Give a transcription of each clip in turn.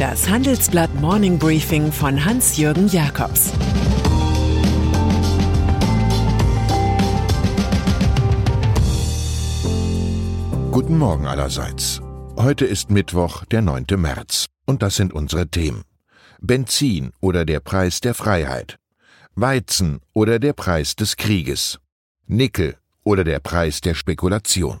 Das Handelsblatt Morning Briefing von Hans-Jürgen Jakobs Guten Morgen allerseits. Heute ist Mittwoch, der 9. März. Und das sind unsere Themen. Benzin oder der Preis der Freiheit. Weizen oder der Preis des Krieges. Nickel oder der Preis der Spekulation.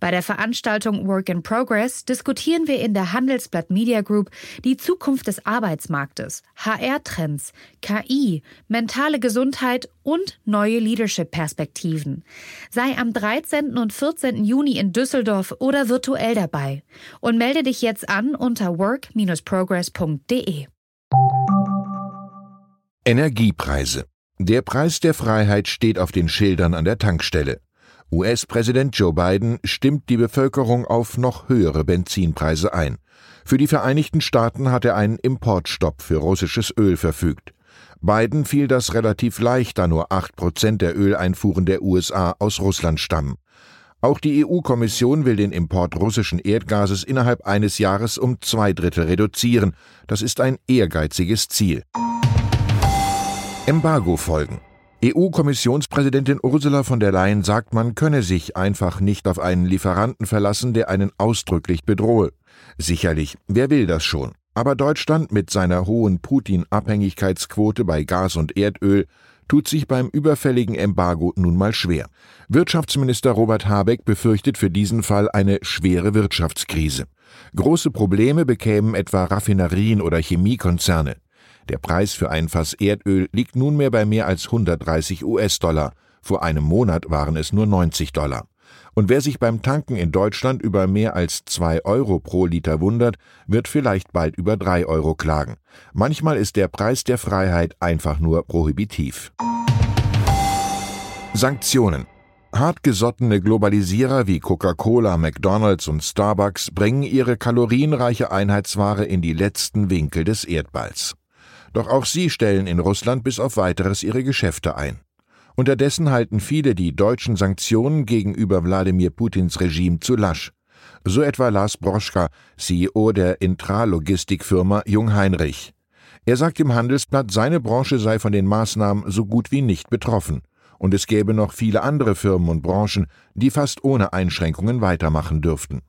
Bei der Veranstaltung Work in Progress diskutieren wir in der Handelsblatt Media Group die Zukunft des Arbeitsmarktes, HR-Trends, KI, mentale Gesundheit und neue Leadership-Perspektiven. Sei am 13. und 14. Juni in Düsseldorf oder virtuell dabei und melde dich jetzt an unter work-progress.de. Energiepreise. Der Preis der Freiheit steht auf den Schildern an der Tankstelle. US-Präsident Joe Biden stimmt die Bevölkerung auf noch höhere Benzinpreise ein. Für die Vereinigten Staaten hat er einen Importstopp für russisches Öl verfügt. Biden fiel das relativ leicht, da nur acht Prozent der Öleinfuhren der USA aus Russland stammen. Auch die EU-Kommission will den Import russischen Erdgases innerhalb eines Jahres um zwei Drittel reduzieren. Das ist ein ehrgeiziges Ziel. Embargo-Folgen. EU-Kommissionspräsidentin Ursula von der Leyen sagt, man könne sich einfach nicht auf einen Lieferanten verlassen, der einen ausdrücklich bedrohe. Sicherlich, wer will das schon? Aber Deutschland mit seiner hohen Putin-Abhängigkeitsquote bei Gas und Erdöl tut sich beim überfälligen Embargo nun mal schwer. Wirtschaftsminister Robert Habeck befürchtet für diesen Fall eine schwere Wirtschaftskrise. Große Probleme bekämen etwa Raffinerien oder Chemiekonzerne. Der Preis für ein Fass Erdöl liegt nunmehr bei mehr als 130 US-Dollar. Vor einem Monat waren es nur 90 Dollar. Und wer sich beim Tanken in Deutschland über mehr als 2 Euro pro Liter wundert, wird vielleicht bald über 3 Euro klagen. Manchmal ist der Preis der Freiheit einfach nur prohibitiv. Sanktionen. Hartgesottene Globalisierer wie Coca-Cola, McDonald's und Starbucks bringen ihre kalorienreiche Einheitsware in die letzten Winkel des Erdballs. Doch auch sie stellen in Russland bis auf weiteres ihre Geschäfte ein. Unterdessen halten viele die deutschen Sanktionen gegenüber Wladimir Putins Regime zu lasch. So etwa Lars Broschka, CEO der Intralogistikfirma Jungheinrich. Er sagt im Handelsblatt, seine Branche sei von den Maßnahmen so gut wie nicht betroffen. Und es gäbe noch viele andere Firmen und Branchen, die fast ohne Einschränkungen weitermachen dürften.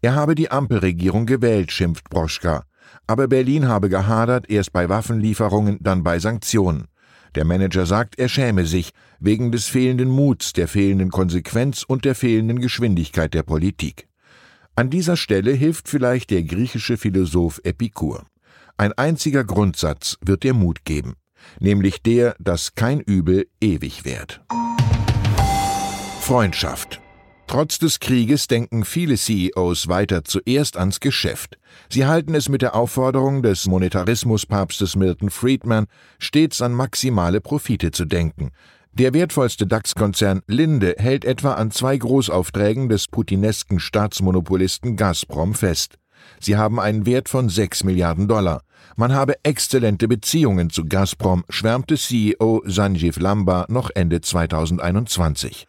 Er habe die Ampelregierung gewählt, schimpft Broschka. Aber Berlin habe gehadert, erst bei Waffenlieferungen, dann bei Sanktionen. Der Manager sagt, er schäme sich wegen des fehlenden Muts, der fehlenden Konsequenz und der fehlenden Geschwindigkeit der Politik. An dieser Stelle hilft vielleicht der griechische Philosoph Epikur. Ein einziger Grundsatz wird dir Mut geben, nämlich der, dass kein Übel ewig währt. Freundschaft. Trotz des Krieges denken viele CEOs weiter zuerst ans Geschäft. Sie halten es mit der Aufforderung des Monetarismuspapstes Milton Friedman stets an maximale Profite zu denken. Der wertvollste DAX-Konzern Linde hält etwa an zwei Großaufträgen des putinesken Staatsmonopolisten Gazprom fest. Sie haben einen Wert von 6 Milliarden Dollar. Man habe exzellente Beziehungen zu Gazprom, schwärmte CEO Sanjiv Lamba noch Ende 2021.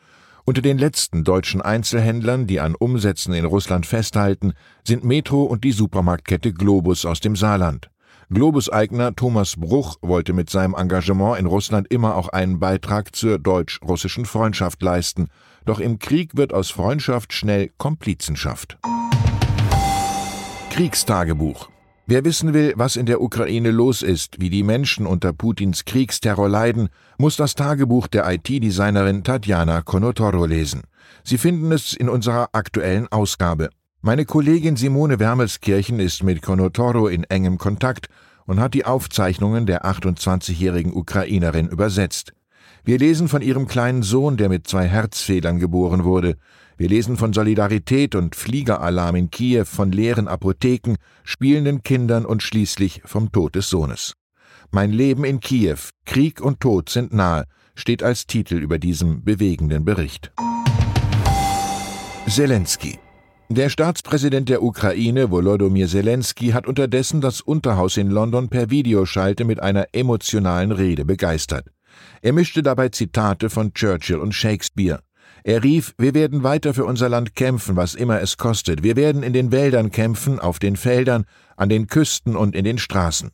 Unter den letzten deutschen Einzelhändlern, die an Umsätzen in Russland festhalten, sind Metro und die Supermarktkette Globus aus dem Saarland. Globus-Eigner Thomas Bruch wollte mit seinem Engagement in Russland immer auch einen Beitrag zur deutsch-russischen Freundschaft leisten, doch im Krieg wird aus Freundschaft schnell Komplizenschaft. Kriegstagebuch Wer wissen will, was in der Ukraine los ist, wie die Menschen unter Putins Kriegsterror leiden, muss das Tagebuch der IT-Designerin Tatjana Konotoro lesen. Sie finden es in unserer aktuellen Ausgabe. Meine Kollegin Simone Wermelskirchen ist mit Konotoro in engem Kontakt und hat die Aufzeichnungen der 28-jährigen Ukrainerin übersetzt. Wir lesen von ihrem kleinen Sohn, der mit zwei Herzfehlern geboren wurde. Wir lesen von Solidarität und Fliegeralarm in Kiew, von leeren Apotheken, spielenden Kindern und schließlich vom Tod des Sohnes. Mein Leben in Kiew, Krieg und Tod sind nahe, steht als Titel über diesem bewegenden Bericht. Zelensky Der Staatspräsident der Ukraine, Volodymyr Zelensky, hat unterdessen das Unterhaus in London per Videoschalte mit einer emotionalen Rede begeistert. Er mischte dabei Zitate von Churchill und Shakespeare. Er rief, wir werden weiter für unser Land kämpfen, was immer es kostet. Wir werden in den Wäldern kämpfen, auf den Feldern, an den Küsten und in den Straßen.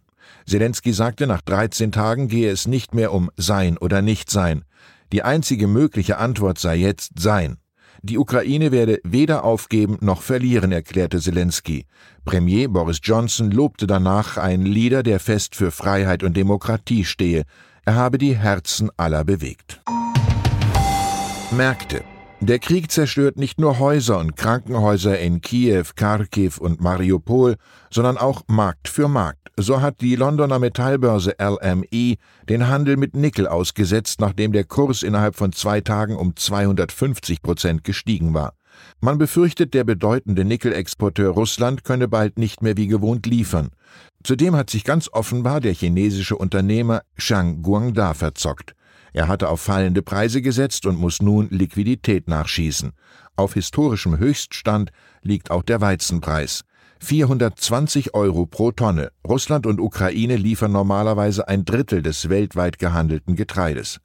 Zelensky sagte, nach 13 Tagen gehe es nicht mehr um Sein oder Nichtsein. Die einzige mögliche Antwort sei jetzt Sein. Die Ukraine werde weder aufgeben noch verlieren, erklärte Zelensky. Premier Boris Johnson lobte danach einen Leader, der fest für Freiheit und Demokratie stehe. Er habe die Herzen aller bewegt. Märkte. Der Krieg zerstört nicht nur Häuser und Krankenhäuser in Kiew, Kharkiv und Mariupol, sondern auch Markt für Markt. So hat die Londoner Metallbörse LME den Handel mit Nickel ausgesetzt, nachdem der Kurs innerhalb von zwei Tagen um 250 Prozent gestiegen war. Man befürchtet, der bedeutende Nickelexporteur Russland könne bald nicht mehr wie gewohnt liefern. Zudem hat sich ganz offenbar der chinesische Unternehmer Shang Guangda verzockt. Er hatte auf fallende Preise gesetzt und muss nun Liquidität nachschießen. Auf historischem Höchststand liegt auch der Weizenpreis. 420 Euro pro Tonne. Russland und Ukraine liefern normalerweise ein Drittel des weltweit gehandelten Getreides.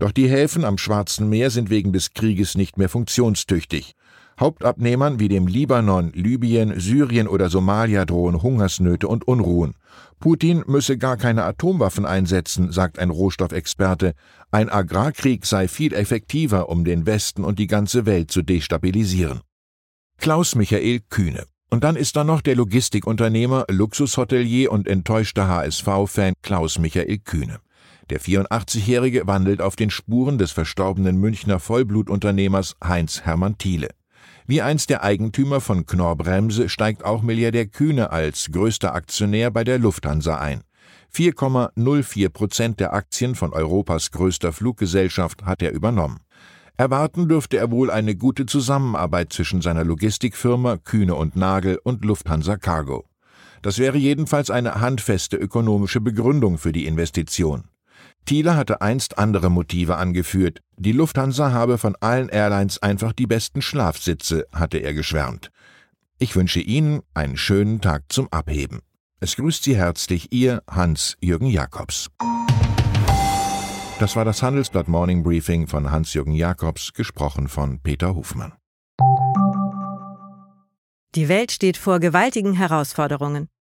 Doch die Häfen am Schwarzen Meer sind wegen des Krieges nicht mehr funktionstüchtig. Hauptabnehmern wie dem Libanon, Libyen, Syrien oder Somalia drohen Hungersnöte und Unruhen. Putin müsse gar keine Atomwaffen einsetzen, sagt ein Rohstoffexperte. Ein Agrarkrieg sei viel effektiver, um den Westen und die ganze Welt zu destabilisieren. Klaus Michael Kühne. Und dann ist da noch der Logistikunternehmer, Luxushotelier und enttäuschter HSV-Fan Klaus Michael Kühne. Der 84-Jährige wandelt auf den Spuren des verstorbenen Münchner Vollblutunternehmers Heinz Hermann Thiele. Wie einst der Eigentümer von Knorr-Bremse steigt auch Milliardär Kühne als größter Aktionär bei der Lufthansa ein. 4,04 Prozent der Aktien von Europas größter Fluggesellschaft hat er übernommen. Erwarten dürfte er wohl eine gute Zusammenarbeit zwischen seiner Logistikfirma Kühne und Nagel und Lufthansa Cargo. Das wäre jedenfalls eine handfeste ökonomische Begründung für die Investition. Thiele hatte einst andere Motive angeführt. Die Lufthansa habe von allen Airlines einfach die besten Schlafsitze, hatte er geschwärmt. Ich wünsche Ihnen einen schönen Tag zum Abheben. Es grüßt Sie herzlich Ihr Hans-Jürgen Jakobs. Das war das Handelsblatt Morning Briefing von Hans-Jürgen Jakobs, gesprochen von Peter Hofmann. Die Welt steht vor gewaltigen Herausforderungen.